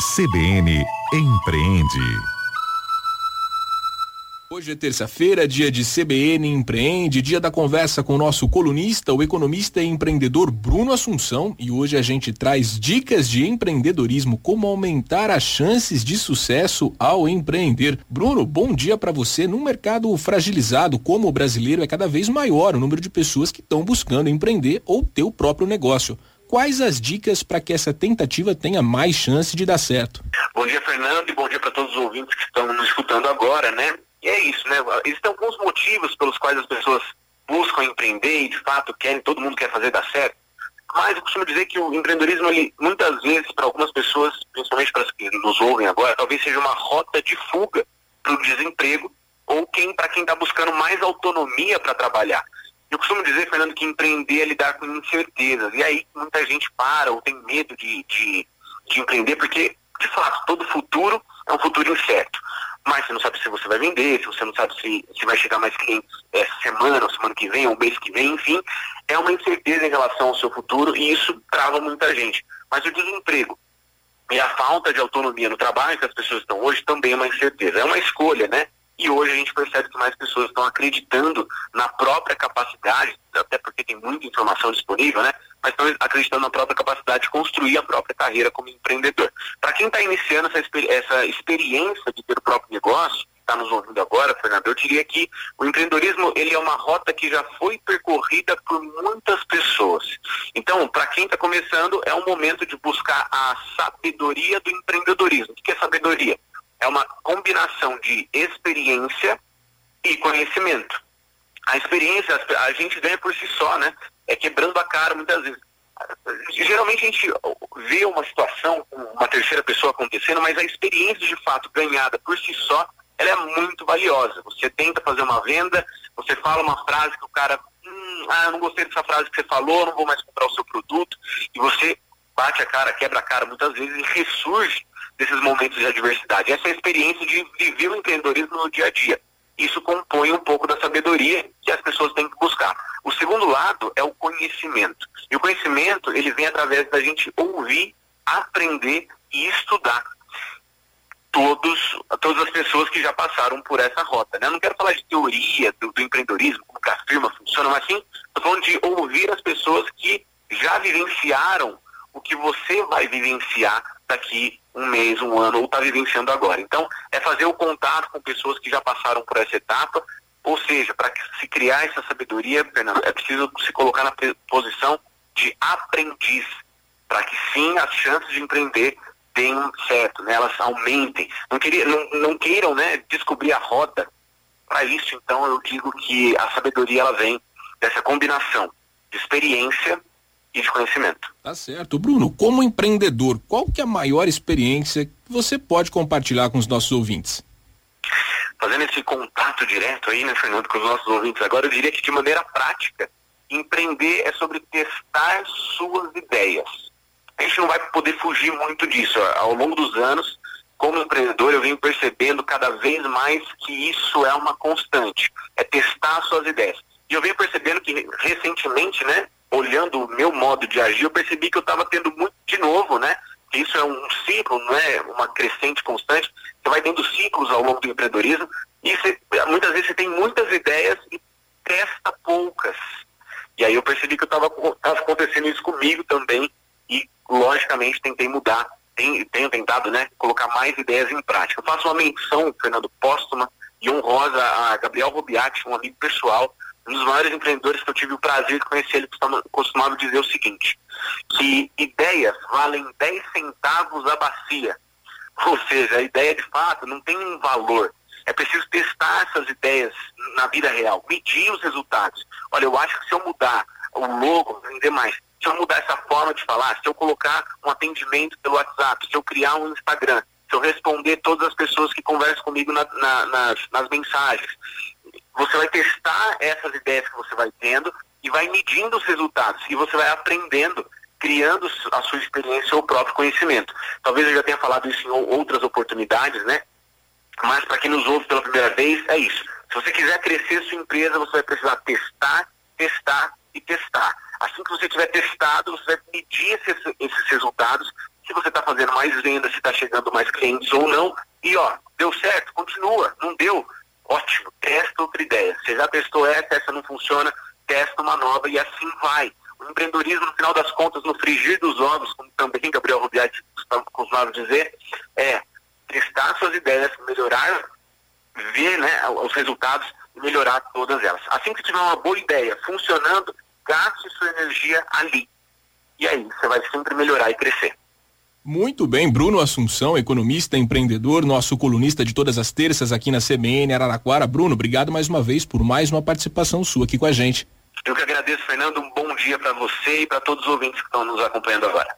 CBN Empreende. Hoje é terça-feira, dia de CBN Empreende, dia da conversa com o nosso colunista, o economista e empreendedor Bruno Assunção. E hoje a gente traz dicas de empreendedorismo, como aumentar as chances de sucesso ao empreender. Bruno, bom dia para você. Num mercado fragilizado como o brasileiro, é cada vez maior o número de pessoas que estão buscando empreender ou ter o próprio negócio. Quais as dicas para que essa tentativa tenha mais chance de dar certo? Bom dia, Fernando, e bom dia para todos os ouvintes que estão nos escutando agora, né? E é isso, né? Existem alguns motivos pelos quais as pessoas buscam empreender e de fato querem, todo mundo quer fazer dar certo. Mas eu costumo dizer que o empreendedorismo, ele, muitas vezes, para algumas pessoas, principalmente para as que nos ouvem agora, talvez seja uma rota de fuga para o desemprego ou quem, para quem está buscando mais autonomia para trabalhar. Eu costumo dizer, Fernando, que empreender é lidar com incertezas. E aí muita gente para ou tem medo de, de, de empreender, porque, de fato, todo futuro é um futuro incerto mas você não sabe se você vai vender, se você não sabe se, se vai chegar mais clientes essa semana, ou semana que vem, ou mês que vem, enfim, é uma incerteza em relação ao seu futuro e isso trava muita gente. Mas o desemprego e a falta de autonomia no trabalho que as pessoas estão hoje também é uma incerteza. É uma escolha, né? E hoje a gente percebe que mais pessoas estão acreditando na própria capacidade, até porque tem muita informação disponível, né? Mas estão acreditando na própria capacidade de construir a própria carreira como empreendedor. Para quem está iniciando essa, essa experiência de ter o próprio negócio, está nos ouvindo agora, Fernando, eu diria que o empreendedorismo ele é uma rota que já foi percorrida por muitas pessoas. Então, para quem está começando, é um momento de buscar a sabedoria do empreendedorismo. O que é sabedoria? De experiência e conhecimento. A experiência a gente ganha por si só, né? É quebrando a cara muitas vezes. Geralmente a gente vê uma situação com uma terceira pessoa acontecendo, mas a experiência de fato ganhada por si só, ela é muito valiosa. Você tenta fazer uma venda, você fala uma frase que o cara, hum, ah, não gostei dessa frase que você falou, não vou mais comprar o seu produto, e você bate a cara, quebra a cara muitas vezes e ressurge desses momentos de adversidade. Essa é a experiência de viver o empreendedorismo no dia a dia. Isso compõe um pouco da sabedoria que as pessoas têm que buscar. O segundo lado é o conhecimento. E o conhecimento, ele vem através da gente ouvir, aprender e estudar. Todos, todas as pessoas que já passaram por essa rota. Né? Eu não quero falar de teoria do, do empreendedorismo, como que a firma funciona, mas sim, estou falando de ouvir as pessoas que já vivenciaram o que você vai vivenciar daqui um mês, um ano, ou está vivenciando agora. Então, é fazer o contato com pessoas que já passaram por essa etapa, ou seja, para se criar essa sabedoria, Fernando, é preciso se colocar na posição de aprendiz, para que sim as chances de empreender tenham certo, né? elas aumentem. Não, queria, não, não queiram né, descobrir a roda. Para isso, então, eu digo que a sabedoria ela vem dessa combinação de experiência e de conhecimento. Tá certo. Bruno, como empreendedor, qual que é a maior experiência que você pode compartilhar com os nossos ouvintes? Fazendo esse contato direto aí, né, Fernando, com os nossos ouvintes agora, eu diria que de maneira prática, empreender é sobre testar suas ideias. A gente não vai poder fugir muito disso. Ao longo dos anos, como empreendedor, eu venho percebendo cada vez mais que isso é uma constante, é testar suas ideias. E eu venho percebendo que recentemente, né, olhando o meu modo de agir, eu percebi que eu estava tendo muito de novo, né? Isso é um ciclo, não é uma crescente constante. Você vai tendo ciclos ao longo do empreendedorismo e você, muitas vezes você tem muitas ideias e testa poucas. E aí eu percebi que estava acontecendo isso comigo também e, logicamente, tentei mudar. Tenho, tenho tentado, né, colocar mais ideias em prática. Eu faço uma menção, Fernando, póstuma e honrosa a Gabriel Robiati, um amigo pessoal, um dos maiores empreendedores que eu tive o prazer de conhecer, ele costumava dizer o seguinte, que ideias valem 10 centavos a bacia. Ou seja, a ideia de fato não tem um valor. É preciso testar essas ideias na vida real, medir os resultados. Olha, eu acho que se eu mudar o logo, vender mais, se eu mudar essa forma de falar, se eu colocar um atendimento pelo WhatsApp, se eu criar um Instagram, se eu responder todas as pessoas que conversam comigo na, na, nas, nas mensagens, você vai testar essas ideias que você vai tendo e vai medindo os resultados e você vai aprendendo, criando a sua experiência ou o próprio conhecimento. Talvez eu já tenha falado isso em outras oportunidades, né? Mas para quem nos ouve pela primeira vez, é isso. Se você quiser crescer sua empresa, você vai precisar testar, testar e testar. Assim que você tiver testado, você vai medir esses, esses resultados, se você está fazendo mais vendas, se está chegando mais clientes ou não. E ó, deu certo, continua. Não deu, ótimo, testa outra ideia. Você já testou essa, essa não funciona, testa uma nova e assim vai. O empreendedorismo, no final das contas, no frigir dos ovos, como também Gabriel Rubiati costumava dizer, é testar suas ideias, melhorar, ver né, os resultados e melhorar todas elas. Assim que tiver uma boa ideia funcionando, gaste sua energia ali. E aí você vai sempre melhorar e crescer. Muito bem, Bruno Assunção, economista, empreendedor, nosso colunista de todas as terças aqui na CBN Araraquara. Bruno, obrigado mais uma vez por mais uma participação sua aqui com a gente. Eu que agradeço, Fernando. Um bom dia para você e para todos os ouvintes que estão nos acompanhando agora.